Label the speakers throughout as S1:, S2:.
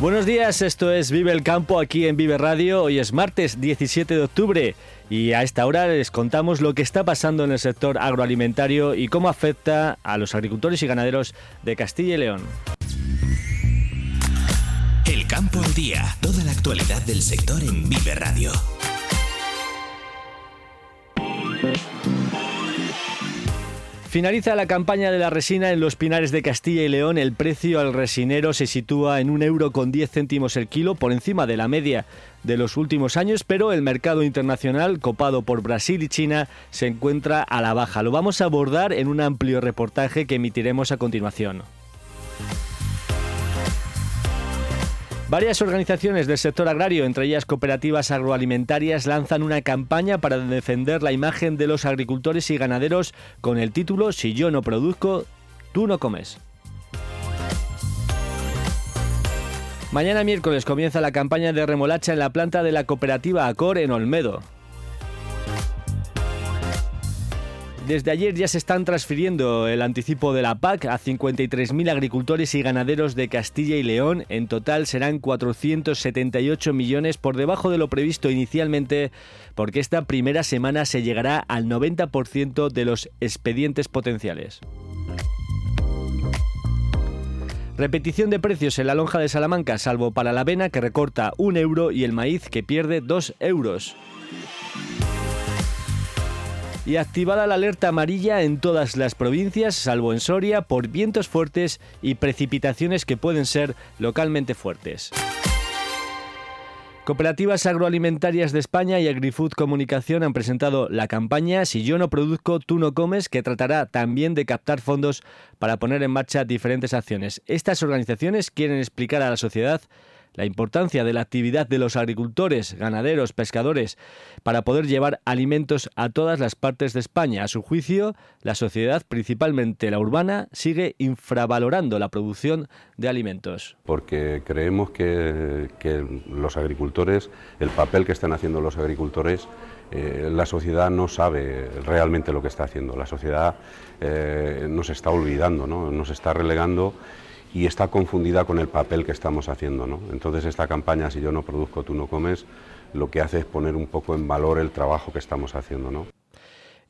S1: Buenos días, esto es Vive el Campo aquí en Vive Radio. Hoy es martes 17 de octubre y a esta hora les contamos lo que está pasando en el sector agroalimentario y cómo afecta a los agricultores y ganaderos de Castilla y León.
S2: El campo al día, toda la actualidad del sector en Vive Radio.
S1: Finaliza la campaña de la resina en los pinares de Castilla y León. El precio al resinero se sitúa en un euro con 10 céntimos el kilo, por encima de la media de los últimos años, pero el mercado internacional, copado por Brasil y China, se encuentra a la baja. Lo vamos a abordar en un amplio reportaje que emitiremos a continuación. Varias organizaciones del sector agrario, entre ellas cooperativas agroalimentarias, lanzan una campaña para defender la imagen de los agricultores y ganaderos con el título Si yo no produzco, tú no comes. Mañana miércoles comienza la campaña de remolacha en la planta de la cooperativa Acor en Olmedo. Desde ayer ya se están transfiriendo el anticipo de la PAC a 53.000 agricultores y ganaderos de Castilla y León. En total serán 478 millones por debajo de lo previsto inicialmente, porque esta primera semana se llegará al 90% de los expedientes potenciales. Repetición de precios en la lonja de Salamanca, salvo para la avena que recorta un euro y el maíz que pierde dos euros y activada la alerta amarilla en todas las provincias, salvo en Soria, por vientos fuertes y precipitaciones que pueden ser localmente fuertes. Cooperativas agroalimentarias de España y AgriFood Comunicación han presentado la campaña Si yo no produzco, tú no comes, que tratará también de captar fondos para poner en marcha diferentes acciones. Estas organizaciones quieren explicar a la sociedad la importancia de la actividad de los agricultores, ganaderos, pescadores, para poder llevar alimentos a todas las partes de España. A su juicio, la sociedad, principalmente la urbana, sigue infravalorando la producción de alimentos.
S3: Porque creemos que, los agricultores, el papel que están haciendo los agricultores, eh, la sociedad no sabe realmente lo que está haciendo. La sociedad eh, nos está olvidando, ¿no? nos está relegando y está confundida con el papel que estamos haciendo. ¿no? Entonces esta campaña, si yo no produzco, tú no comes, lo que hace es poner un poco en valor el trabajo que estamos haciendo. ¿no?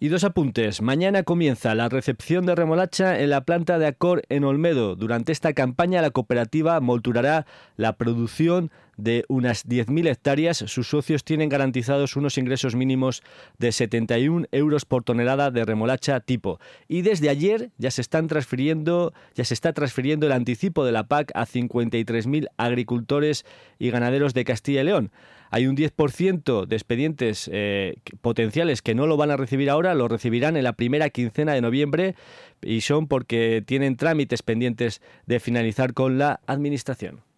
S1: Y dos apuntes. Mañana comienza la recepción de remolacha en la planta de Acor en Olmedo. Durante esta campaña la cooperativa molturará la producción de unas 10.000 hectáreas. Sus socios tienen garantizados unos ingresos mínimos de 71 euros por tonelada de remolacha tipo. Y desde ayer ya se están transfiriendo, ya se está transfiriendo el anticipo de la PAC a 53.000 agricultores y ganaderos de Castilla y León. Hay un 10% de expedientes eh, potenciales que no lo van a recibir ahora, lo recibirán en la primera quincena de noviembre y son porque tienen trámites pendientes de finalizar con la Administración.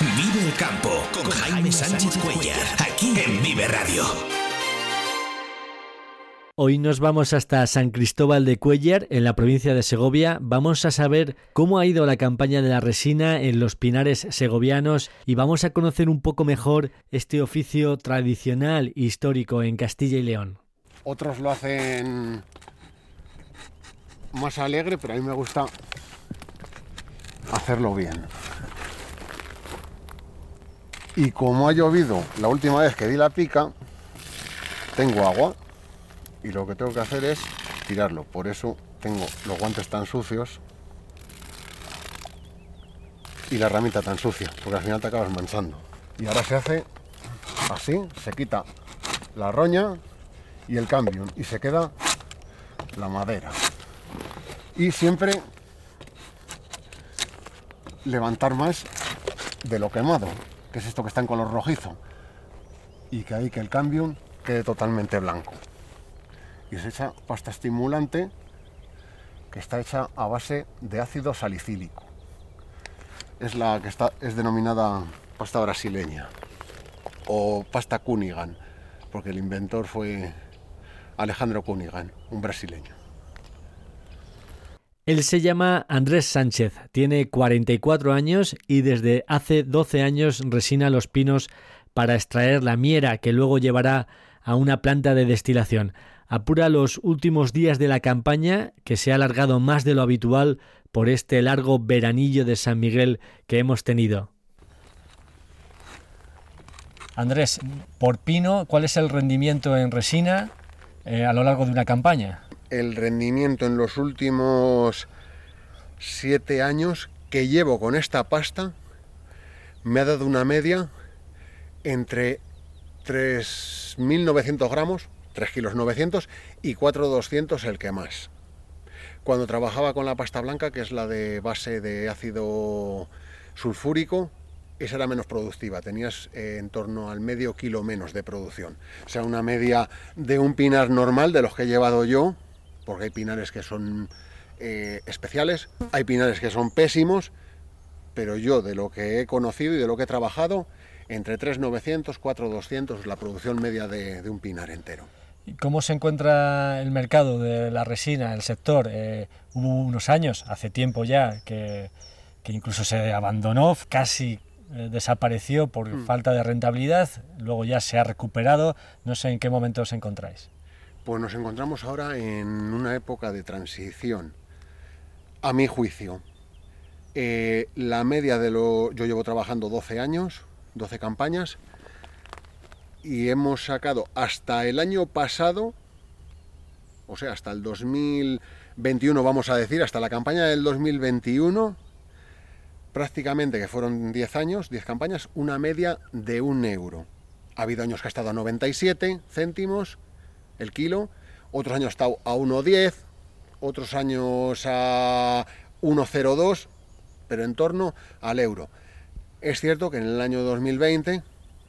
S2: Vive el campo con Jaime Sánchez Cuellar, aquí en Vive Radio.
S1: Hoy nos vamos hasta San Cristóbal de Cuellar, en la provincia de Segovia. Vamos a saber cómo ha ido la campaña de la resina en los pinares segovianos y vamos a conocer un poco mejor este oficio tradicional e histórico en Castilla y León.
S4: Otros lo hacen más alegre, pero a mí me gusta hacerlo bien. Y como ha llovido la última vez que di la pica, tengo agua y lo que tengo que hacer es tirarlo. Por eso tengo los guantes tan sucios y la herramienta tan sucia, porque al final te acabas manchando. Y ahora se hace así, se quita la roña y el cambio y se queda la madera. Y siempre levantar más de lo quemado, que es esto que está en color rojizo, y que ahí que el cambio quede totalmente blanco y se echa pasta estimulante que está hecha a base de ácido salicílico. es la que está, es denominada pasta brasileña o pasta Cunigan, porque el inventor fue Alejandro Cunigan, un brasileño.
S1: Él se llama Andrés Sánchez, tiene 44 años y desde hace 12 años resina los pinos para extraer la miera que luego llevará a una planta de destilación. Apura los últimos días de la campaña, que se ha alargado más de lo habitual por este largo veranillo de San Miguel que hemos tenido. Andrés, por pino, ¿cuál es el rendimiento en resina eh, a lo largo de una campaña?
S4: El rendimiento en los últimos siete años que llevo con esta pasta me ha dado una media entre 3.900 gramos, 3 kilos 900 y 4.200 el que más. Cuando trabajaba con la pasta blanca, que es la de base de ácido sulfúrico, esa era menos productiva, tenías eh, en torno al medio kilo menos de producción. O sea, una media de un pinar normal, de los que he llevado yo, porque hay pinares que son eh, especiales, hay pinares que son pésimos, pero yo de lo que he conocido y de lo que he trabajado, entre 3.900, 4.200 es la producción media de, un pinar entero.
S1: ¿Y cómo se encuentra el mercado de la resina, el sector? Eh, hubo unos años, hace tiempo ya, que, incluso se abandonó, casi eh, desapareció por mm. falta de rentabilidad, luego ya se ha recuperado. No sé en qué momento os encontráis.
S4: Pues nos encontramos ahora en una época de transición, a mi juicio. Eh, la media de lo... Yo llevo trabajando 12 años, 12 campañas, y hemos sacado hasta el año pasado, o sea, hasta el 2021 vamos a decir, hasta la campaña del 2021, prácticamente que fueron 10 años, 10 campañas, una media de un euro. Ha habido años que ha estado a 97 céntimos, el kilo, otros años está a 1,10, otros años a 1,02, pero en torno al euro. Es cierto que en el año 2020,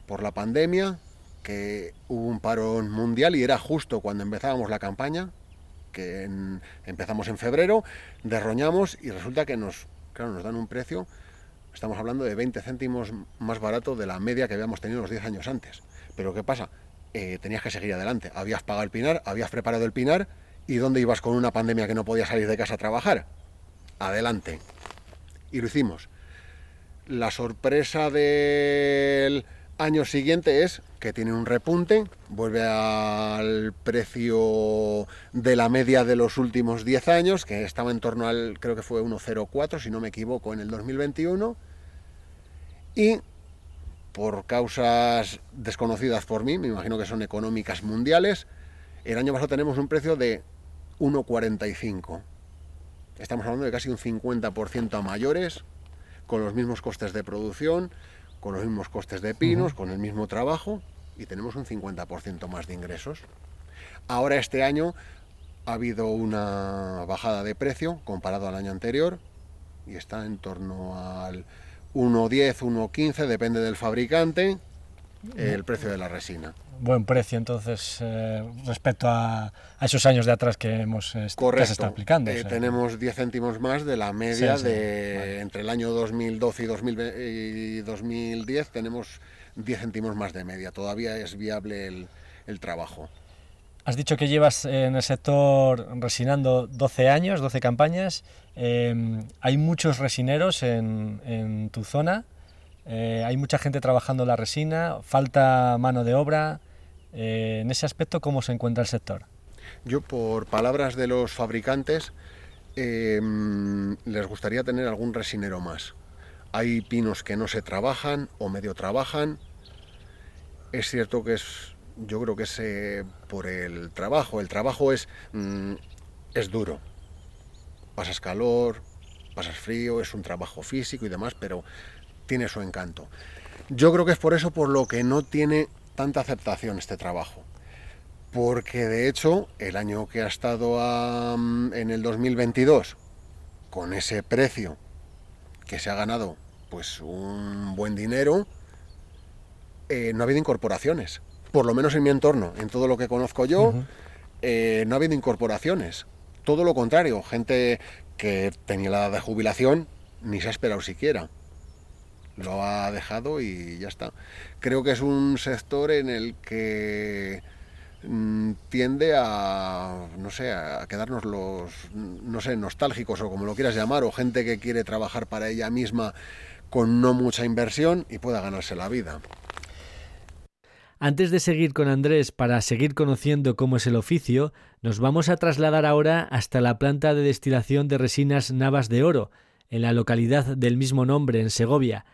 S4: por la pandemia, que hubo un parón mundial y era justo cuando empezábamos la campaña, que empezamos en febrero, derroñamos y resulta que nos, claro, nos dan un precio, estamos hablando de 20 céntimos más barato de la media que habíamos tenido los 10 años antes. Pero ¿qué pasa? Eh, tenías que seguir adelante. Habías pagado el pinar, habías preparado el pinar y ¿dónde ibas con una pandemia que no podías salir de casa a trabajar? Adelante. Y lo hicimos. La sorpresa del año siguiente es que tiene un repunte, vuelve al precio de la media de los últimos 10 años, que estaba en torno al, creo que fue 1,04, si no me equivoco, en el 2021, y por causas desconocidas por mí, me imagino que son económicas mundiales, el año pasado tenemos un precio de 1,45. Estamos hablando de casi un 50% a mayores, con los mismos costes de producción, con los mismos costes de pinos, con el mismo trabajo, y tenemos un 50% más de ingresos. Ahora este año ha habido una bajada de precio comparado al año anterior, y está en torno al 1,10, 1,15, depende del fabricante, el precio de la resina.
S1: Buen precio entonces eh, respecto a, esos años de atrás que hemos
S4: que se está aplicando. Eh, tenemos 10 céntimos más de la media de entre el año 2012 y, 2010 tenemos 10 céntimos más de media. Todavía es viable el, el trabajo.
S1: Has dicho que llevas en el sector resinando 12 años, 12 campañas. Em, hay muchos resineros en, tu zona. Eh, hay mucha gente trabajando la resina. Falta mano de obra. Eh, en ese aspecto, ¿cómo se encuentra el sector?
S4: Yo, por palabras de los fabricantes, em, les gustaría tener algún resinero más. Hay pinos que no se trabajan o medio trabajan. Es cierto que es yo creo que es por el trabajo. El trabajo es, mm, es duro. Pasas calor, pasas frío, es un trabajo físico y demás, pero tiene su encanto. Yo creo que es por eso por lo que no tiene tanta aceptación este trabajo. Porque de hecho, el año que ha estado en el 2022, con ese precio que se ha ganado pues un buen dinero, eh, no ha habido incorporaciones por lo menos en mi entorno, en todo lo que conozco yo, eh, no ha habido incorporaciones. Todo lo contrario, gente que tenía la edad de jubilación ni se ha esperado siquiera. lo ha dejado y ya está. Creo que es un sector en el que mm, tiende a no sé a quedarnos los no sé nostálgicos o como lo quieras llamar o gente que quiere trabajar para ella misma con no mucha inversión y pueda ganarse la vida.
S1: Antes de seguir con Andrés para seguir conociendo cómo es el oficio, nos vamos a trasladar ahora hasta la planta de destilación de resinas Navas de Oro, en la localidad del mismo nombre, en Segovia.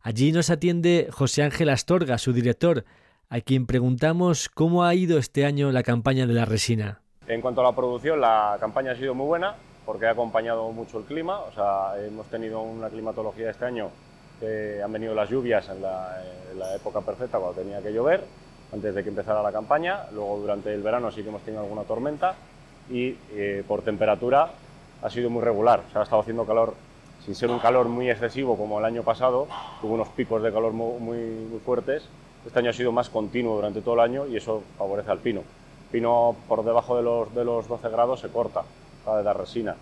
S1: Allí nos atiende José Ángel Astorga, su director, a quien preguntamos cómo ha ido este año la campaña de la resina.
S5: En cuanto a la producción, la campaña ha sido muy buena porque ha acompañado mucho el clima, o sea, hemos tenido una climatología este año que han venido las lluvias en la, época perfecta cuando tenía que llover, antes de que empezara la campaña, luego durante el verano sí que hemos tenido alguna tormenta y eh, por temperatura ha sido muy regular, o sea, ha estado haciendo calor sin ser un calor muy excesivo como el año pasado, tuvo unos picos de calor muy, muy, fuertes. Este año ha sido más continuo durante todo el año y eso favorece al pino. pino por debajo de los, de los 12 grados se corta, de la resina.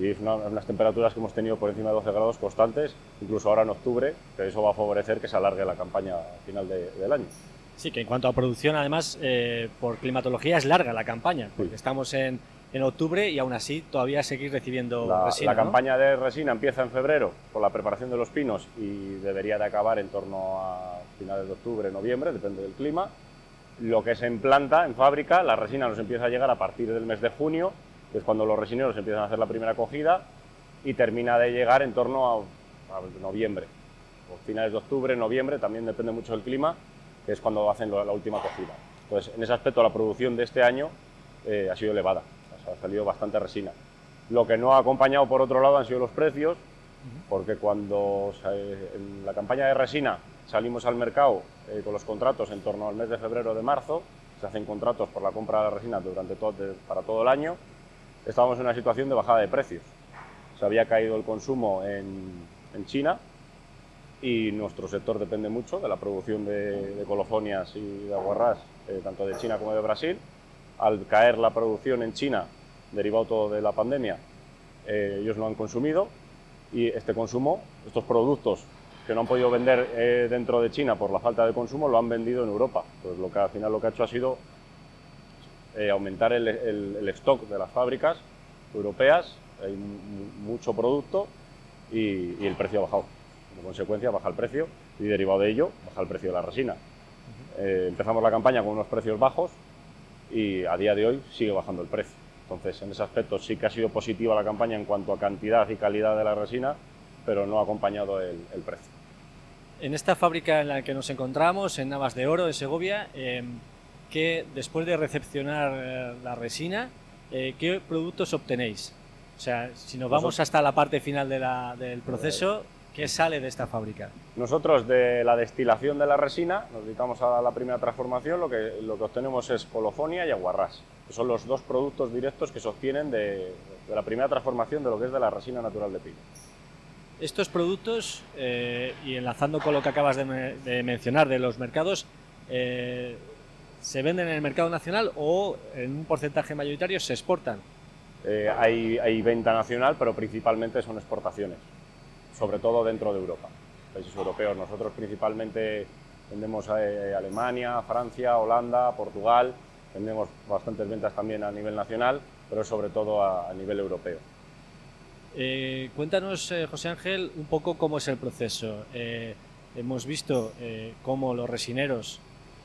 S5: Y es unas temperaturas que hemos tenido por encima de 12 grados constantes, incluso ahora en octubre, que eso va a favorecer que se alargue la campaña final del año.
S6: Sí, que en cuanto a producción, además, eh, por climatología es larga la campaña, porque estamos en, en octubre y aún así todavía seguir recibiendo
S5: la,
S6: resina.
S5: La campaña de resina empieza en febrero con la preparación de los pinos y debería de acabar en torno a finales de octubre, noviembre, depende del clima. Lo que se implanta en fábrica, la resina nos empieza a llegar a partir del mes de junio, que es cuando los resineros empiezan a hacer la primera cogida y termina de llegar en torno a, noviembre, o finales de octubre, noviembre, también depende mucho del clima, que es cuando hacen la, última cogida. Entonces, en ese aspecto, la producción de este año eh, ha sido elevada ha salido bastante resina. Lo que no ha acompañado por otro lado han sido los precios, porque cuando en la campaña de resina salimos al mercado eh, con los contratos en torno al mes de febrero o de marzo, se hacen contratos por la compra de la resina durante todo, para todo el año, estábamos en una situación de bajada de precios. Se había caído el consumo en, en China y nuestro sector depende mucho de la producción de, colofonias y de aguarrás, eh, tanto de China como de Brasil. Al caer la producción en China derivado todo de la pandemia, eh, ellos lo han consumido y este consumo, estos productos que no han podido vender eh, dentro de China por la falta de consumo, lo han vendido en Europa. Pues lo que al final lo que ha hecho ha sido eh, aumentar el, stock de las fábricas europeas, hay mucho producto y, el precio ha bajado. Como consecuencia baja el precio y derivado de ello baja el precio de la resina. empezamos la campaña con unos precios bajos y a día de hoy sigue bajando el precio. Entonces, en ese aspecto sí que ha sido positiva la campaña en cuanto a cantidad y calidad de la resina, pero no ha acompañado el, precio.
S6: En esta fábrica en la que nos encontramos, en Navas de Oro, de Segovia, eh, que después de recepcionar eh, la resina, eh, ¿qué productos obtenéis? O sea, si nos vamos hasta la parte final del proceso, ¿qué sale de esta fábrica?
S5: Nosotros de la destilación de la resina, nos dedicamos a la primera transformación, lo que, lo que obtenemos es colofonia y aguarrás son los dos productos directos que se obtienen de, la primera transformación de lo que es de la resina natural de pino.
S6: Estos productos, eh, y enlazando con lo que acabas de, mencionar de los mercados, eh, ¿se venden en el mercado nacional o en un porcentaje mayoritario se exportan?
S5: Eh, hay, hay, venta nacional, pero principalmente son exportaciones, sobre todo dentro de Europa, países europeos. Nosotros principalmente vendemos a Alemania, Francia, Holanda, Portugal, tenemos bastantes ventas también a nivel nacional, pero sobre todo a, nivel europeo.
S6: Eh, cuéntanos, eh, José Ángel, un poco cómo es el proceso. Eh, hemos visto cómo los resineros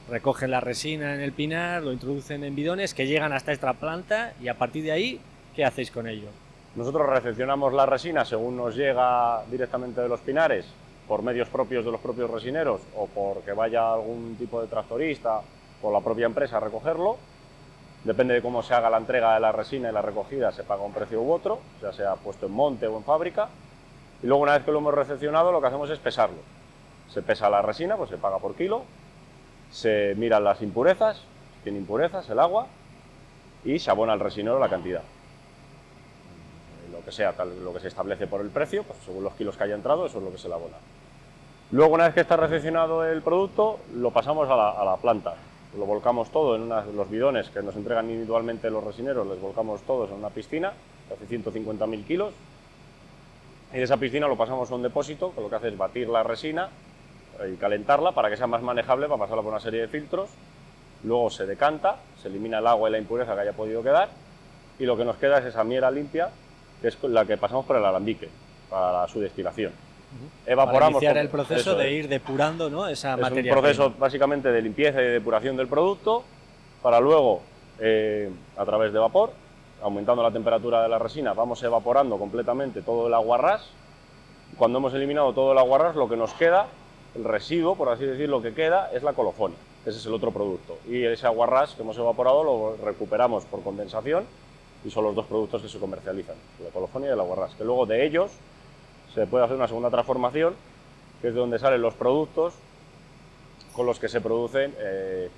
S6: recogen la resina en el pinar, lo introducen en bidones que llegan hasta esta planta y a partir de ahí, ¿qué hacéis con ello?
S5: Nosotros recepcionamos la resina según nos llega directamente de los pinares, por medios propios de los propios resineros o porque vaya algún tipo de tractorista por la propia empresa a recogerlo. Depende de cómo se haga la entrega de la resina y la recogida, se paga un precio u otro, ya sea puesto en monte o en fábrica. Y luego una vez que lo hemos recepcionado, lo que hacemos es pesarlo. Se pesa la resina, pues se paga por kilo, se miran las impurezas, tiene impurezas, el agua, y se abona al resinero la cantidad. Lo que sea, lo que se establece por el precio, pues según los kilos que haya entrado, eso es lo que se le abona. Luego, una vez que está recepcionado el producto, lo pasamos a la, a la planta lo volcamos todo en los bidones que nos entregan individualmente los resineros, les volcamos todos en una piscina de hace 150.000 kilos Y de esa piscina lo pasamos a un depósito, que lo que hace es batir la resina y calentarla para que sea más manejable para pasarla por una serie de filtros. Luego se decanta, se elimina el agua y la impureza que haya podido quedar y lo que nos queda es esa miera limpia, que es la que pasamos por el alambique para su destilación.
S6: Evaporamos. Para iniciar el proceso de ir depurando ¿no? esa materia.
S5: Es un proceso básicamente de limpieza y de depuración del producto para luego, eh, a través de vapor, aumentando la temperatura de la resina, vamos evaporando completamente todo el aguarrás. Cuando hemos eliminado todo el aguarrás, lo que nos queda, el residuo, por así decirlo, que queda, es la colofonia. Ese es el otro producto. Y ese aguarrás que hemos evaporado lo recuperamos por condensación y son los dos productos que se comercializan, la colofonia y el aguarrás. Que luego de ellos se puede hacer una segunda transformación, que es de donde salen los productos con los que se producen eh,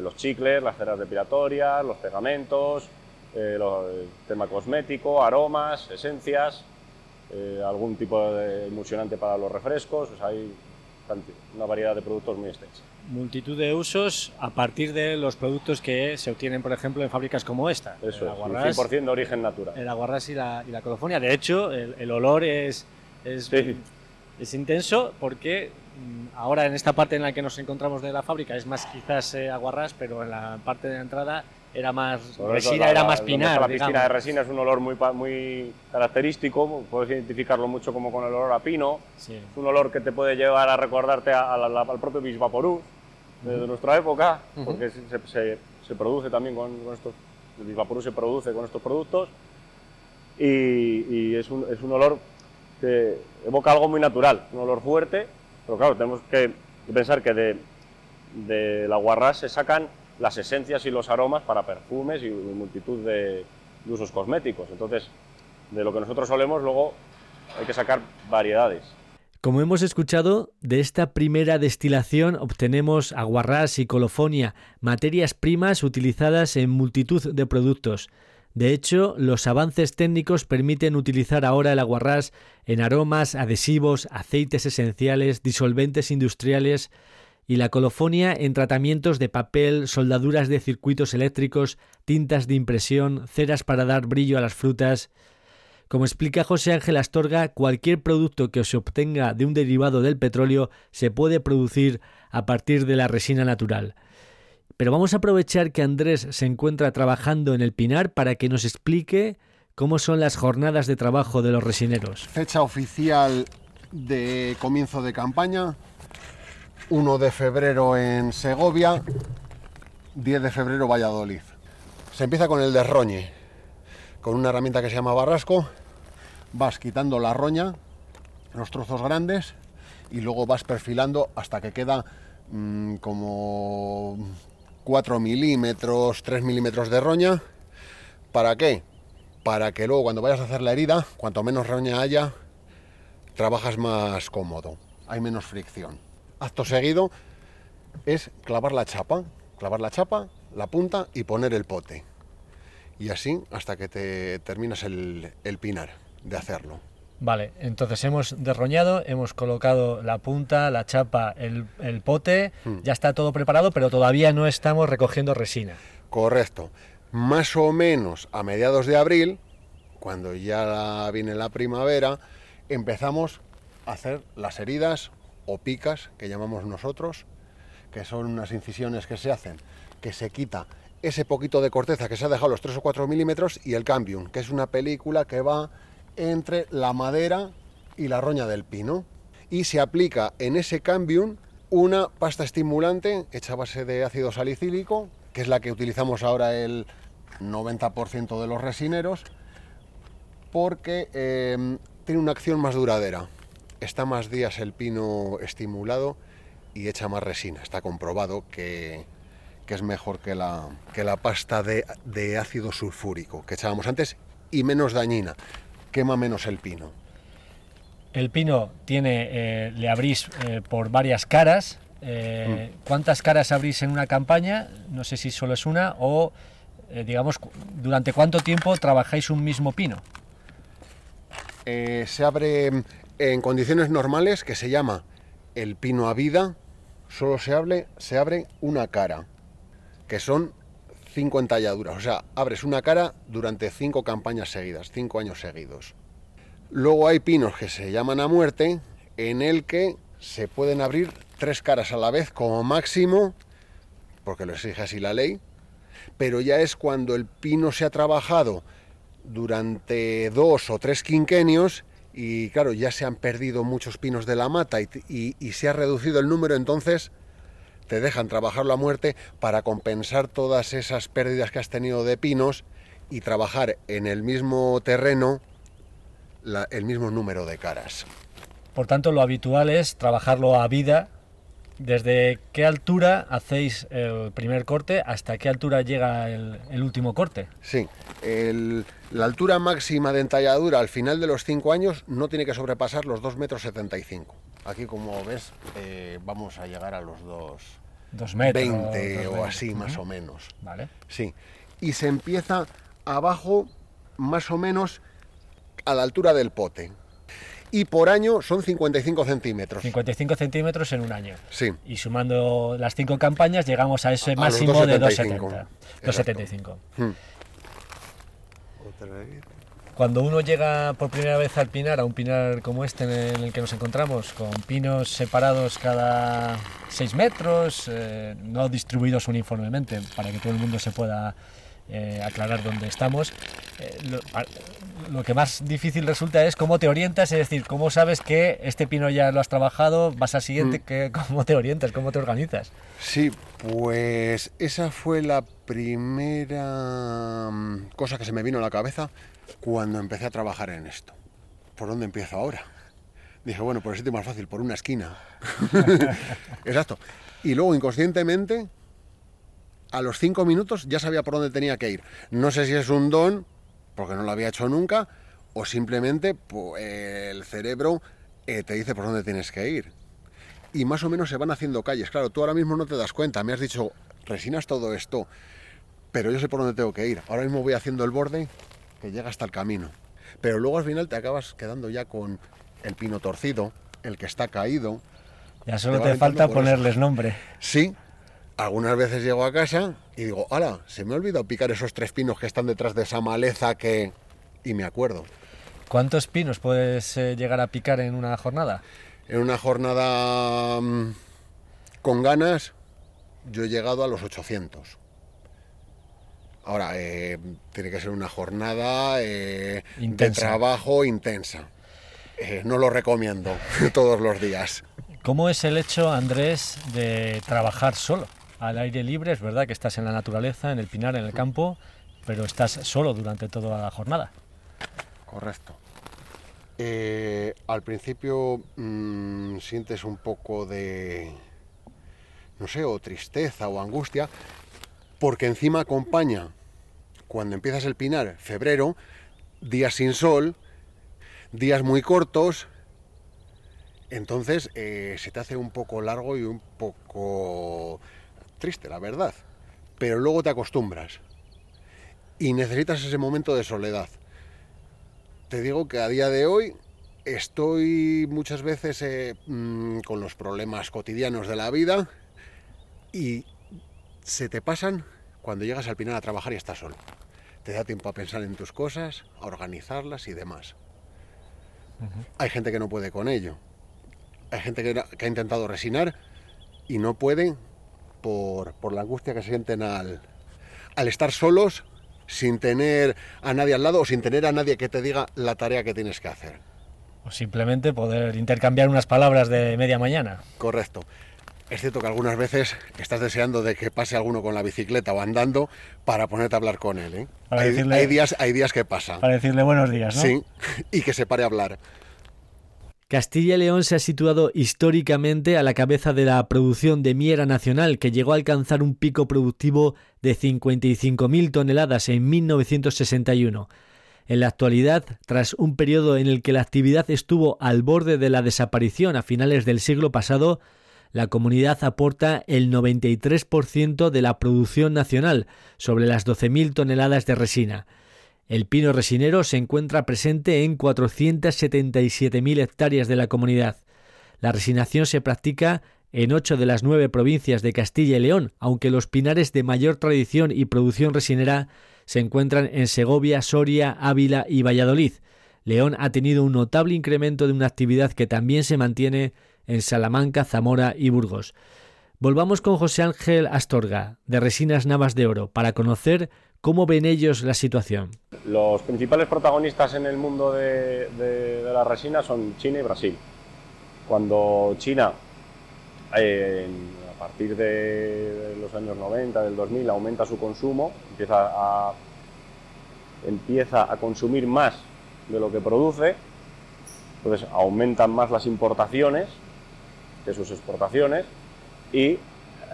S5: los chicles, las ceras depilatorias, los pegamentos, eh, el tema cosmético, aromas, esencias, eh, algún tipo de emulsionante para los refrescos, hay una variedad de productos muy extensa.
S6: Multitud de usos a partir de los productos que se obtienen, por ejemplo, en fábricas como esta.
S5: Eso es, 100% de origen natural.
S6: El aguarrás y la, y la colofonia. De hecho, el olor es, es, es intenso porque mm, ahora en esta parte en la que nos encontramos de la fábrica es más quizás eh, aguarrás, pero en la parte de entrada era más resina, era más pinar.
S5: La piscina de resina es un olor muy, muy característico, puedes identificarlo mucho como con el olor a pino. Es un olor que te puede llevar a recordarte al propio Bisvaporú de, nuestra época, porque se, se, produce también con, estos. El Bisvaporú se produce con estos productos y, y es, un, es un olor que evoca algo muy natural, un olor fuerte, pero claro, tenemos que pensar que de, de la guarrás se sacan las esencias y los aromas para perfumes y multitud de, usos cosméticos. Entonces, de lo que nosotros solemos, luego hay que sacar variedades.
S1: Como hemos escuchado, de esta primera destilación obtenemos aguarrás y colofonia, materias primas utilizadas en multitud de productos. De hecho, los avances técnicos permiten utilizar ahora el aguarrás en aromas, adhesivos, aceites esenciales, disolventes industriales y la colofonia en tratamientos de papel, soldaduras de circuitos eléctricos, tintas de impresión, ceras para dar brillo a las frutas. Como explica José Ángel Astorga, cualquier producto que se obtenga de un derivado del petróleo se puede producir a partir de la resina natural. Pero vamos a aprovechar que Andrés se encuentra trabajando en el Pinar para que nos explique cómo son las jornadas de trabajo de los resineros.
S4: Fecha oficial de comienzo de campaña, 1 de febrero en Segovia, 10 de febrero Valladolid. Se empieza con el derroñe, con una herramienta que se llama barrasco, vas quitando la roña, los trozos grandes, y luego vas perfilando hasta que queda mm, como 4 milímetros, 3 milímetros de roña. ¿Para qué? Para que luego cuando vayas a hacer la herida, cuanto menos roña haya, trabajas más cómodo, hay menos fricción. Acto seguido es clavar la chapa, clavar la chapa, la punta y poner el pote. Y así hasta que te terminas el, el pinar de hacerlo.
S6: Vale, entonces hemos derroñado, hemos colocado la punta, la chapa, el, pote, hmm. ya está todo preparado, pero todavía no estamos recogiendo resina.
S4: Correcto. Más o menos a mediados de abril, cuando ya viene la primavera, empezamos a hacer las heridas o picas que llamamos nosotros, que son unas incisiones que se hacen, que se quita ese poquito de corteza que se ha dejado los 3 o 4 milímetros y el cambium, que es una película que va entre la madera y la roña del pino. Y se aplica en ese cambium una pasta estimulante hecha a base de ácido salicílico, que es la que utilizamos ahora el 90% de los resineros, porque em, tiene una acción más duradera. Está más días el pino estimulado y echa más resina. Está comprobado que, es mejor que la, que la pasta de, de ácido sulfúrico que echábamos antes y menos dañina quema menos el pino.
S6: El pino tiene, eh, le abrís eh, por varias caras. Eh, mm. ¿Cuántas caras abrís en una campaña? No sé si solo es una o, digamos, durante cuánto tiempo trabajáis un mismo pino.
S4: se abre en condiciones normales, que se llama el pino a vida, solo se, abre, una cara, que son cinco entalladuras. O sea, abres una cara durante cinco campañas seguidas, cinco años seguidos. Luego hay pinos que se llaman a muerte, en el que se pueden abrir tres caras a la vez como máximo, porque lo exige así la ley, pero ya es cuando el pino se ha trabajado durante dos o tres quinquenios y claro, ya se han perdido muchos pinos de la mata y, se ha reducido el número, entonces te dejan trabajar la muerte para compensar todas esas pérdidas que has tenido de pinos y trabajar en el mismo terreno el mismo número de caras.
S6: Por tanto, lo habitual es trabajarlo a vida. ¿Desde qué altura hacéis el primer corte hasta qué altura llega el, último corte?
S4: Sí, la altura máxima de entalladura al final de los 5 años no tiene que sobrepasar los 2 metros 75. Aquí, como ves, eh, vamos a llegar a los 2
S6: metros,
S4: 20 o así, más o menos.
S6: Vale.
S4: Sí, y se empieza abajo, más o menos a la altura del pote y por año son 55 centímetros.
S6: 55 centímetros en un año.
S4: Sí.
S6: Y sumando las cinco campañas llegamos a ese máximo de 2,70. 2,75. Hmm. Cuando uno llega por primera vez al pinar, a un pinar como este en el que nos encontramos, con pinos separados cada 6 metros, eh, no distribuidos uniformemente para que todo el mundo se pueda eh, aclarar dónde estamos. Eh, lo, que más difícil resulta es cómo te orientas, es decir, cómo sabes que este pino ya lo has trabajado, vas al siguiente, mm. que, cómo te orientas, cómo te organizas.
S4: Sí, pues esa fue la primera mm, cosa que se me vino a la cabeza cuando empecé a trabajar en esto. ¿Por dónde empiezo ahora? Dije, bueno, por el sitio más fácil, por una esquina. Exacto. Y luego inconscientemente a los cinco minutos ya sabía por dónde tenía que ir. No sé si es un don, porque no lo había hecho nunca, o simplemente pues, el cerebro eh, te dice por dónde tienes que ir. Y más o menos se van haciendo calles. Claro, tú ahora mismo no te das cuenta. Me has dicho, resinas todo esto, pero yo sé por dónde tengo que ir. Ahora mismo voy haciendo el borde que llega hasta el camino. Pero luego al final te acabas quedando ya con el pino torcido, el que está caído.
S6: Ya solo te, falta ponerles nombre.
S4: Sí, algunas veces llego a casa y digo, ¡hala! Se me ha olvidado picar esos tres pinos que están detrás de esa maleza que... Y me acuerdo.
S6: ¿Cuántos pinos puedes eh, llegar a picar en una jornada?
S4: En una jornada mm, con ganas, yo he llegado a los 800. Ahora, eh, tiene que ser una jornada eh, de trabajo intensa. no lo recomiendo todos los días.
S6: ¿Cómo es el hecho, Andrés, de trabajar solo? Al aire libre, es verdad que estás en la naturaleza, en el pinar, en el campo, pero estás solo durante toda la jornada.
S4: Correcto. Eh, al principio mm, sientes un poco de, no sé, o tristeza o angustia, porque encima acompaña, cuando empiezas el pinar, febrero, días sin sol, días muy cortos, entonces eh, se te hace un poco largo y un poco triste, la verdad. Pero luego te acostumbras y necesitas ese momento de soledad. Te digo que a día de hoy estoy muchas veces eh, mm, con los problemas cotidianos de la vida y se te pasan cuando llegas al final a trabajar y estás solo. Te da tiempo a pensar en tus cosas, a organizarlas y demás. Hay gente que no puede con ello. Hay gente que, que ha intentado resinar y no puede por, la angustia que sienten al, al estar solos, sin tener a nadie al lado o sin tener a nadie que te diga la tarea que tienes que hacer.
S6: O simplemente poder intercambiar unas palabras de media mañana.
S4: Correcto. Es cierto que algunas veces estás deseando de que pase alguno con la bicicleta o andando para ponerte a hablar con él. ¿eh? hay, días, hay días que pasa.
S6: Para decirle buenos días, ¿no?
S4: Sí, y que se pare a hablar.
S1: Castilla y León se ha situado históricamente a la cabeza de la producción de miera nacional, que llegó a alcanzar un pico productivo de 55.000 toneladas en 1961. En la actualidad, tras un periodo en el que la actividad estuvo al borde de la desaparición a finales del siglo pasado, la comunidad aporta el 93% de la producción nacional, sobre las 12.000 toneladas de resina. El pino resinero se encuentra presente en 477.000 hectáreas de la comunidad. La resinación se practica en ocho de las nueve provincias de Castilla y León, aunque los pinares de mayor tradición y producción resinera se encuentran en Segovia, Soria, Ávila y Valladolid. León ha tenido un notable incremento de una actividad que también se mantiene en Salamanca, Zamora y Burgos. Volvamos con José Ángel Astorga, de Resinas Navas de Oro, para conocer cómo ven ellos la situación.
S5: Los principales protagonistas en el mundo de, la resina son China y Brasil. Cuando China, a partir de los años 90, del 2000, aumenta su consumo, empieza a, empieza a consumir más de lo que produce, entonces aumentan más las importaciones que sus exportaciones y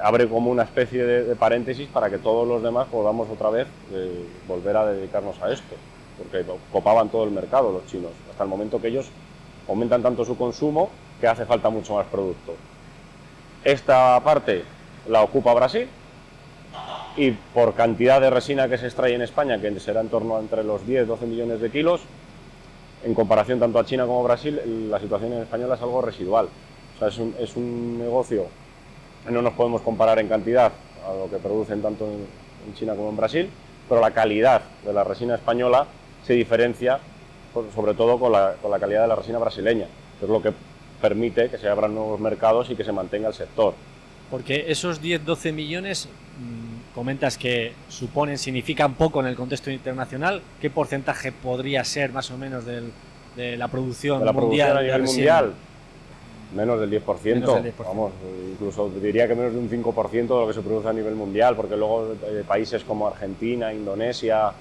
S5: abre como una especie de, paréntesis para que todos los demás podamos otra vez eh, volver a dedicarnos a esto, porque copaban todo el mercado los chinos, hasta el momento que ellos aumentan tanto su consumo que hace falta mucho más producto. Esta parte la ocupa Brasil y por cantidad de resina que se extrae en España, que será en torno a entre los 10-12 millones de kilos, en comparación tanto a China como a Brasil, la situación en es algo residual. O sea, es un, es un negocio no nos podemos comparar en cantidad a lo que producen tanto en, China como en Brasil, pero la calidad de la resina española se diferencia sobre todo con la, calidad de la resina brasileña, que es lo que permite que se abran nuevos mercados y que se mantenga el sector.
S6: Porque esos 10-12 millones, mm, comentas que suponen, significan poco en el contexto internacional, ¿qué porcentaje podría ser más o menos de la producción,
S5: la mundial, a nivel mundial? Menos del 10%, vamos, incluso diría que menos de un 5% de lo que se produce a nivel mundial, porque luego eh, países como Argentina, Indonesia,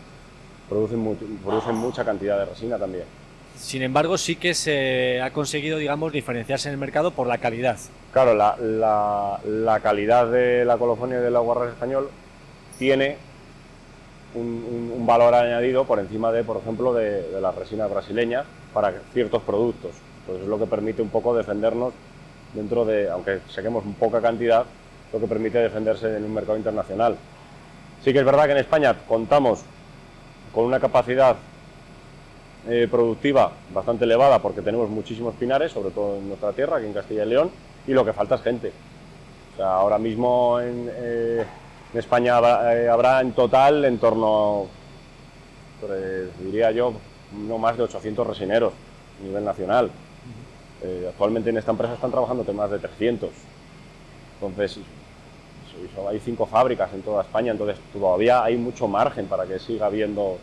S5: producen, producen mucha cantidad de resina también.
S6: Sin embargo, sí que se ha conseguido, digamos, diferenciarse en el mercado por la calidad.
S5: Claro, la, la, calidad de la colofonia del aguarrás español tiene un, un, valor añadido por encima de, por ejemplo, de, de la resina brasileña para ciertos productos. Pues es lo que permite un poco defendernos dentro de, aunque saquemos poca cantidad, lo que permite defenderse en un mercado internacional. Sí que es verdad que en España contamos con una capacidad eh, productiva bastante elevada porque tenemos muchísimos pinares, sobre todo en nuestra tierra, aquí en Castilla y León, y lo que falta es gente. O sea, ahora mismo en, eh, España eh, habrá, en total en torno, pues, diría yo, no más de 800 resineros a nivel nacional. Eh, actualmente en esta empresa están trabajando más de 300. Entonces, hay cinco fábricas en toda España, entonces todavía hay mucho margen para que siga habiendo,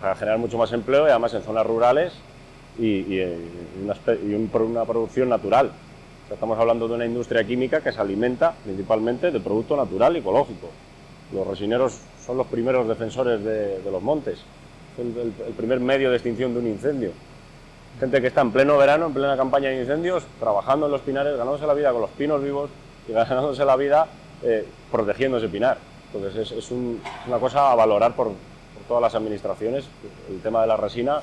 S5: para generar mucho más empleo y además en zonas rurales y, eh, una, producción natural. estamos hablando de una industria química que se alimenta principalmente de producto natural y ecológico. Los resineros son los primeros defensores de, los montes, es el primer medio de extinción de un incendio gente que está en pleno verano, en plena campaña de incendios, trabajando en los pinares, ganándose la vida con los pinos vivos y ganándose la vida eh, protegiendo ese pinar. Entonces es, una cosa a valorar por, todas las administraciones. El tema de la resina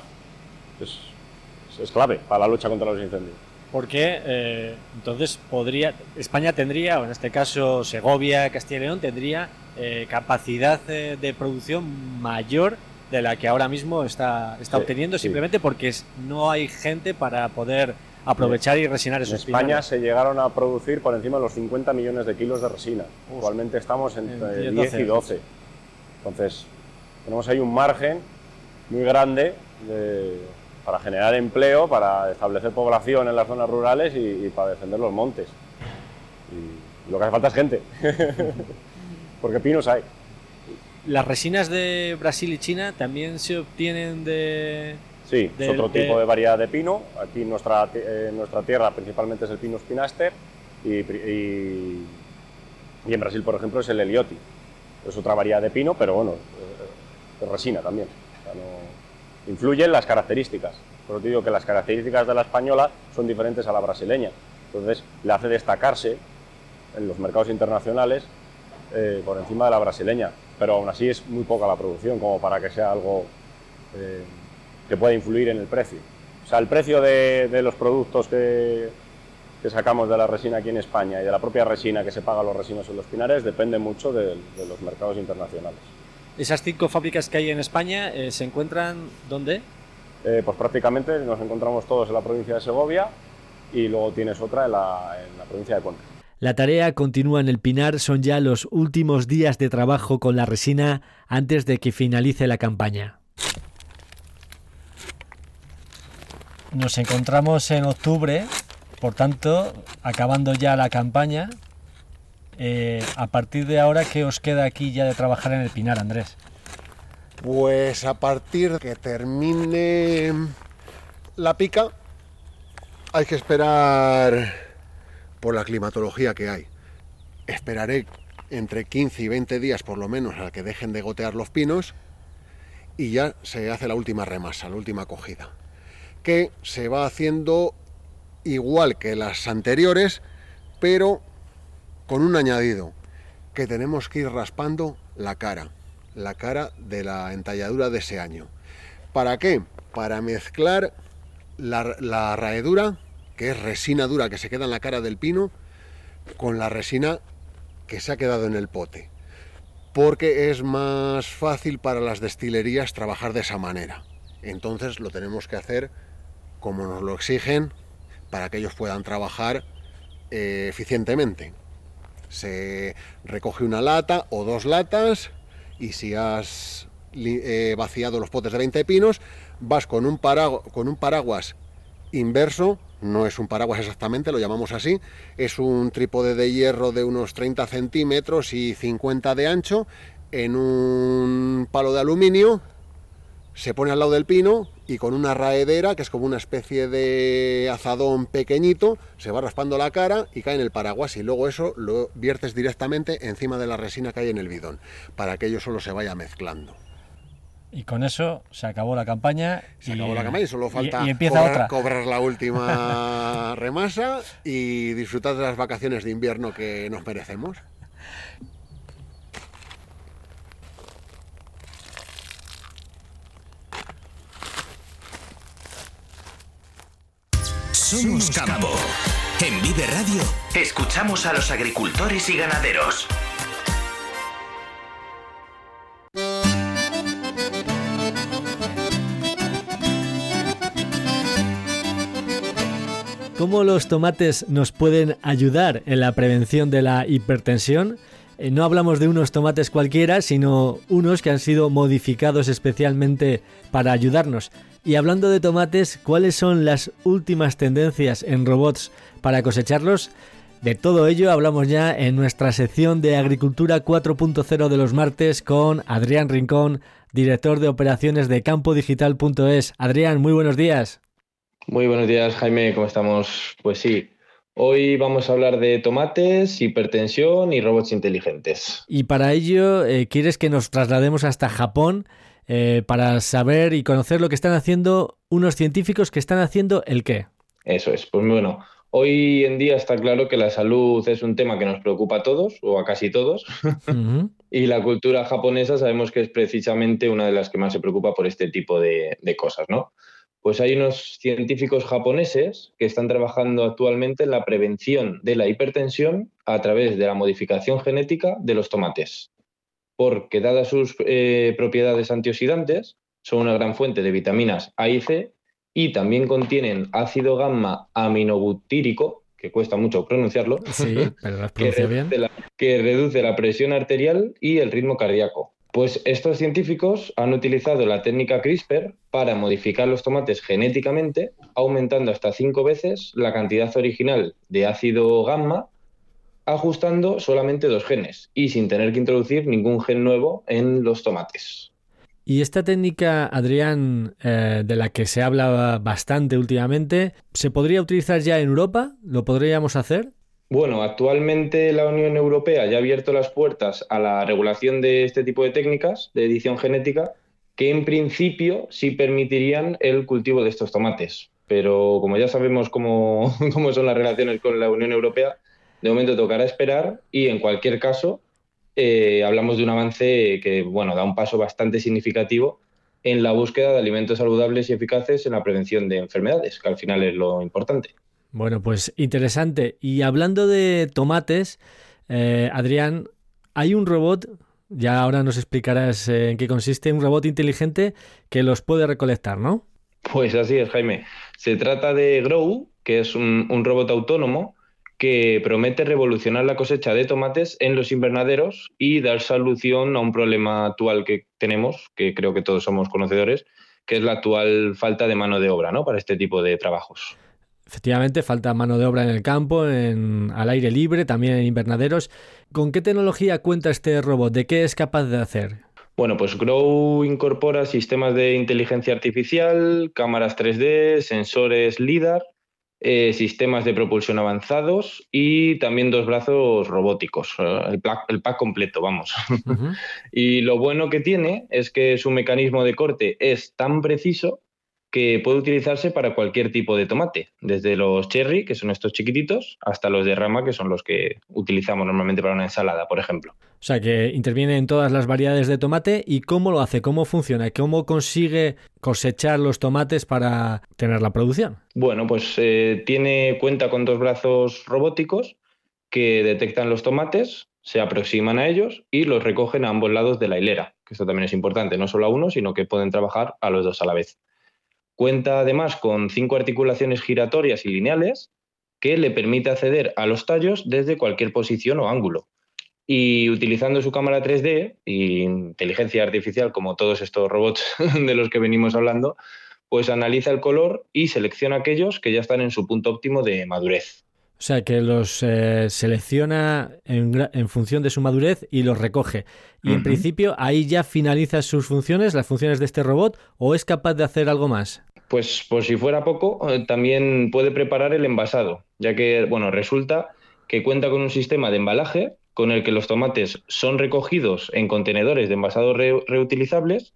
S5: es, clave para la lucha contra los incendios.
S6: Porque eh, entonces podría España tendría, o en este caso Segovia, Castilla y León, tendría eh, capacidad de producción mayor de la que ahora mismo está, está obteniendo, simplemente porque no hay gente para poder aprovechar y resinar esos
S5: En España se llegaron a producir por encima de los 50 millones de kilos de resina. Actualmente estamos entre 10, y 12. Entonces, tenemos ahí un margen muy grande para generar empleo, para establecer población en las zonas rurales y, para defender los montes. Y lo que hace falta es gente, porque pinos hay.
S6: ¿Las resinas de Brasil y China también se obtienen de...?
S5: Sí, es otro tipo de variedad de pino. Aquí en nuestra, nuestra tierra principalmente es el Pinus pinaster y, y, en Brasil, por ejemplo, es el Elioti. Es otra variedad de pino, pero bueno, eh, es resina también. Influyen las características. Por eso te digo que las características de la española son diferentes a la brasileña. Entonces, le hace destacarse en los mercados internacionales eh, por encima de la brasileña pero aún así es muy poca la producción como para que sea algo eh, que pueda influir en el precio. O sea, el precio de, los productos que, que, sacamos de la resina aquí en España y de la propia resina que se paga a los resinos en los pinares depende mucho de, los mercados internacionales.
S6: ¿Esas cinco fábricas que hay en España eh, se encuentran dónde?
S5: Eh, pues prácticamente nos encontramos todos en la provincia de Segovia y luego tienes otra en la, en la provincia de Cuenca.
S1: La tarea continúa en el Pinar, son ya los últimos días de trabajo con la resina antes de que finalice la campaña.
S6: nos encontramos en octubre, por tanto, acabando ya la campaña. Eh, a partir de ahora, ¿qué os queda aquí ya de trabajar en el Pinar, Andrés?
S4: Pues a partir que termine la pica, hay que esperar por la climatología que hay. Esperaré entre 15 y 20 días por lo menos a que dejen de gotear los pinos y ya se hace la última remasa, la última cogida, que se va haciendo igual que las anteriores, pero con un añadido, que tenemos que ir raspando la cara, la cara de la entalladura de ese año. ¿Para qué? Para mezclar la, la raedura, que es resina dura que se queda en la cara del pino, con la resina que se ha quedado en el pote porque es más fácil para las destilerías trabajar de esa manera. Entonces lo tenemos que hacer como nos lo exigen para que ellos puedan trabajar eh, eficientemente. Se recoge una lata o dos latas y si has eh, vaciado los potes de 20 pinos, vas con un, con un paraguas inverso no es un paraguas exactamente, lo llamamos así, es un trípode de hierro de unos 30 centímetros y 50 de ancho en un palo de aluminio, se pone al lado del pino y con una raedera, que es como una especie de azadón pequeñito, se va raspando la cara y cae en el paraguas y luego eso lo viertes directamente encima de la resina que hay en el bidón, para que ello solo se vaya mezclando.
S6: Y con eso se acabó la campaña.
S4: Se acabó la campaña y solo falta cobrar, la última remasa y disfrutar de las vacaciones de invierno que nos merecemos.
S2: Somos Campo. En Vive Radio escuchamos a los agricultores y ganaderos.
S6: ¿Cómo los tomates nos pueden ayudar en la prevención de la hipertensión? Eh, no hablamos de unos tomates cualquiera, sino unos que han sido modificados especialmente para ayudarnos. Y hablando de tomates, ¿cuáles son las últimas tendencias en robots para cosecharlos? De todo ello hablamos ya en nuestra sección de Agricultura 4.0 de los martes con Adrián Rincón, director de operaciones de campodigital.es. Adrián, muy buenos días.
S7: Muy buenos días, Jaime, ¿cómo estamos? Pues sí, hoy vamos a hablar de tomates, hipertensión y robots inteligentes.
S6: Y para ello, eh, ¿quieres que nos traslademos hasta Japón eh, para saber y conocer lo que están haciendo unos científicos que están haciendo el qué?
S7: Eso es, pues bueno, hoy en día está claro que la salud es un tema que nos preocupa a todos, o a casi todos, y la cultura japonesa sabemos que es precisamente una de las que más se preocupa por este tipo de, de cosas, ¿no? Pues hay unos científicos japoneses que están trabajando actualmente en la prevención de la hipertensión a través de la modificación genética de los tomates, porque dadas sus eh, propiedades antioxidantes, son una gran fuente de vitaminas A y C y también contienen ácido gamma aminobutírico, que cuesta mucho pronunciarlo, que reduce la presión arterial y el ritmo cardíaco. Pues estos científicos han utilizado la técnica CRISPR para modificar los tomates genéticamente, aumentando hasta cinco veces la cantidad original de ácido gamma, ajustando solamente dos genes y sin tener que introducir ningún gen nuevo en los tomates.
S6: Y esta técnica, Adrián, eh, de la que se habla bastante últimamente, ¿se podría utilizar ya en Europa? ¿Lo podríamos hacer?
S7: Bueno, actualmente la Unión Europea ya ha abierto las puertas a la regulación de este tipo de técnicas de edición genética que en principio sí permitirían el cultivo de estos tomates. Pero como ya sabemos cómo, son las relaciones con la Unión Europea, de momento tocará esperar y en cualquier caso eh, hablamos de un avance que bueno, da un paso bastante significativo en la búsqueda de alimentos saludables y eficaces en la prevención de enfermedades, que al final es lo importante.
S6: Bueno, pues interesante. Y hablando de tomates, eh, Adrián, hay un robot, ya ahora nos explicarás eh, en qué consiste, un robot inteligente que los puede recolectar, ¿no?
S7: Pues así es, Jaime. Se trata de Grow, que es un, robot autónomo que promete revolucionar la cosecha de tomates en los invernaderos y dar solución a un problema actual que tenemos, que creo que todos somos conocedores, que es la actual falta de mano de obra ¿no? para este tipo de trabajos.
S1: Efectivamente, falta mano de obra en el campo, en, al aire libre, también en invernaderos. ¿Con qué tecnología cuenta este robot? ¿De qué es capaz de hacer?
S7: Bueno, pues Grow incorpora sistemas de inteligencia artificial, cámaras 3D, sensores LIDAR, eh, sistemas de propulsión avanzados y también dos brazos robóticos, eh, el, pack, completo, vamos. y lo bueno que tiene es que su mecanismo de corte es tan preciso que puede utilizarse para cualquier tipo de tomate, desde los cherry, que son estos chiquititos, hasta los de rama, que son los que utilizamos normalmente para una ensalada, por ejemplo.
S1: O sea, que interviene en todas las variedades de tomate y cómo lo hace, cómo funciona, cómo consigue cosechar los tomates para tener la producción.
S7: Bueno, pues eh, tiene cuenta con dos brazos robóticos que detectan los tomates, se aproximan a ellos y los recogen a ambos lados de la hilera, que esto también es importante, no solo a uno, sino que pueden trabajar a los dos a la vez. Cuenta además con cinco articulaciones giratorias y lineales que le permite acceder a los tallos desde cualquier posición o ángulo. Y utilizando su cámara 3D e inteligencia artificial, como todos estos robots de los que venimos hablando, pues analiza el color y selecciona aquellos que ya están en su punto óptimo de madurez.
S1: O sea, que los eh, selecciona en, función de su madurez y los recoge. Y en principio ahí ya finaliza sus funciones, las funciones de este robot, o es capaz de hacer algo más.
S7: Pues por si fuera poco, eh, también puede preparar el envasado, ya que, bueno, resulta que cuenta con un sistema de embalaje con el que los tomates son recogidos en contenedores de envasado reutilizables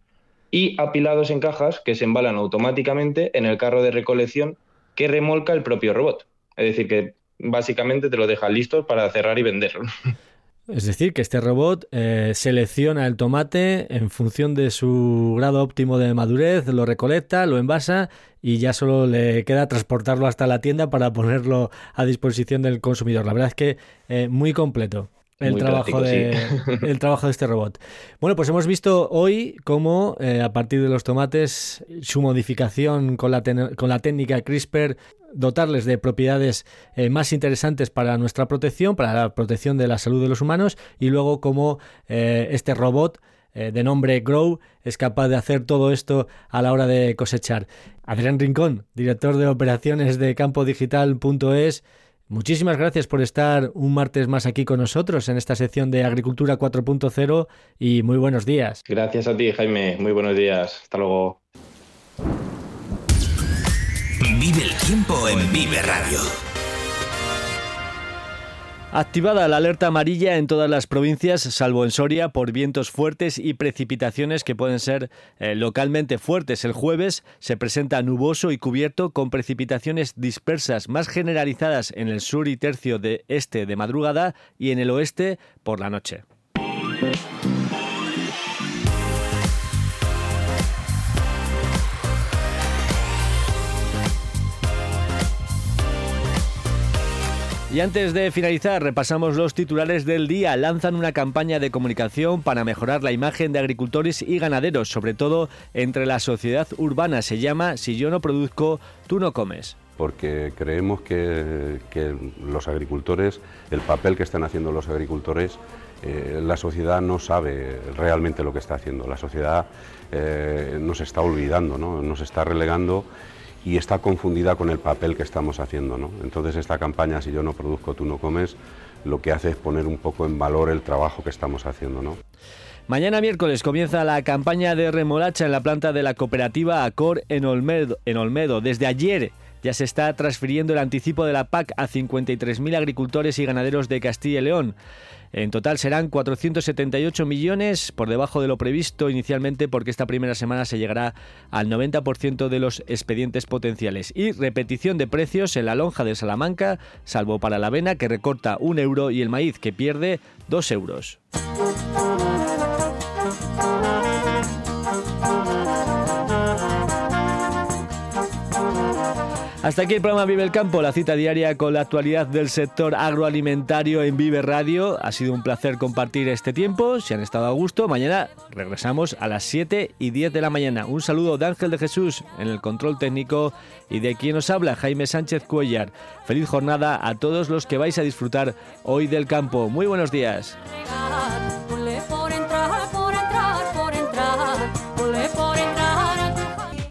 S7: y apilados en cajas que se embalan automáticamente en el carro de recolección que remolca el propio robot. Es decir, que básicamente te lo deja listo para cerrar y vender.
S1: Es decir, que este robot eh, selecciona el tomate en función de su grado óptimo de madurez, lo recolecta, lo envasa y ya solo le queda transportarlo hasta la tienda para ponerlo a disposición del consumidor. La verdad es que eh, muy completo el trabajo, de, el trabajo de este robot. Bueno, pues hemos visto hoy cómo eh, a partir de los tomates su modificación con la, con la técnica CRISPR dotarles de propiedades eh, más interesantes para nuestra protección, para la protección de la salud de los humanos y luego cómo eh, este robot de nombre Grow es capaz de hacer todo esto a la hora de cosechar. Adrián Rincón, director de operaciones de campodigital.es, Muchísimas gracias por estar un martes más aquí con nosotros en esta sección de Agricultura 4.0 y muy buenos días.
S7: Gracias a ti, Jaime. Muy buenos días. Hasta luego.
S2: Vive el tiempo en Vive Radio.
S1: Activada la alerta amarilla en todas las provincias, salvo en Soria, por vientos fuertes y precipitaciones que pueden ser eh, localmente fuertes. El jueves se presenta nuboso y cubierto con precipitaciones dispersas más generalizadas en el sur y tercio de este de madrugada y en el oeste por la noche. Y antes de finalizar, repasamos los titulares del día. Lanzan una campaña de comunicación para mejorar la imagen de agricultores y ganaderos, sobre todo entre la sociedad urbana. Se llama Si yo no produzco, tú no comes
S3: porque creemos que, los agricultores, el papel que están haciendo los agricultores, eh, la sociedad no sabe realmente lo que está haciendo. La sociedad eh, nos está olvidando, ¿no? nos está relegando y está confundida con el papel que estamos haciendo. ¿no? Entonces esta campaña, si yo no produzco, tú no comes, lo que hace es poner un poco en valor el trabajo que estamos haciendo. ¿no?
S1: Mañana miércoles comienza la campaña de remolacha en la planta de la cooperativa Acor en Olmedo. En Olmedo. Desde ayer ya se está transfiriendo el anticipo de la PAC a 53.000 agricultores y ganaderos de Castilla y León. En total serán 478 millones, por debajo de lo previsto inicialmente, porque esta primera semana se llegará al 90% de los expedientes potenciales. Y repetición de precios en la lonja de Salamanca, salvo para la avena, que recorta un euro, y el maíz, que pierde dos euros. Hasta aquí el programa Vive el Campo, la cita diaria con la actualidad del sector agroalimentario en Vive Radio. Ha sido un placer compartir este tiempo. Si han estado a gusto, mañana regresamos a las 7 y 10 de la mañana. Un saludo de Ángel de Jesús en el control técnico y de quien os habla, Jaime Sánchez Cuellar. Feliz jornada a todos los que vais a disfrutar hoy del campo. Muy buenos días.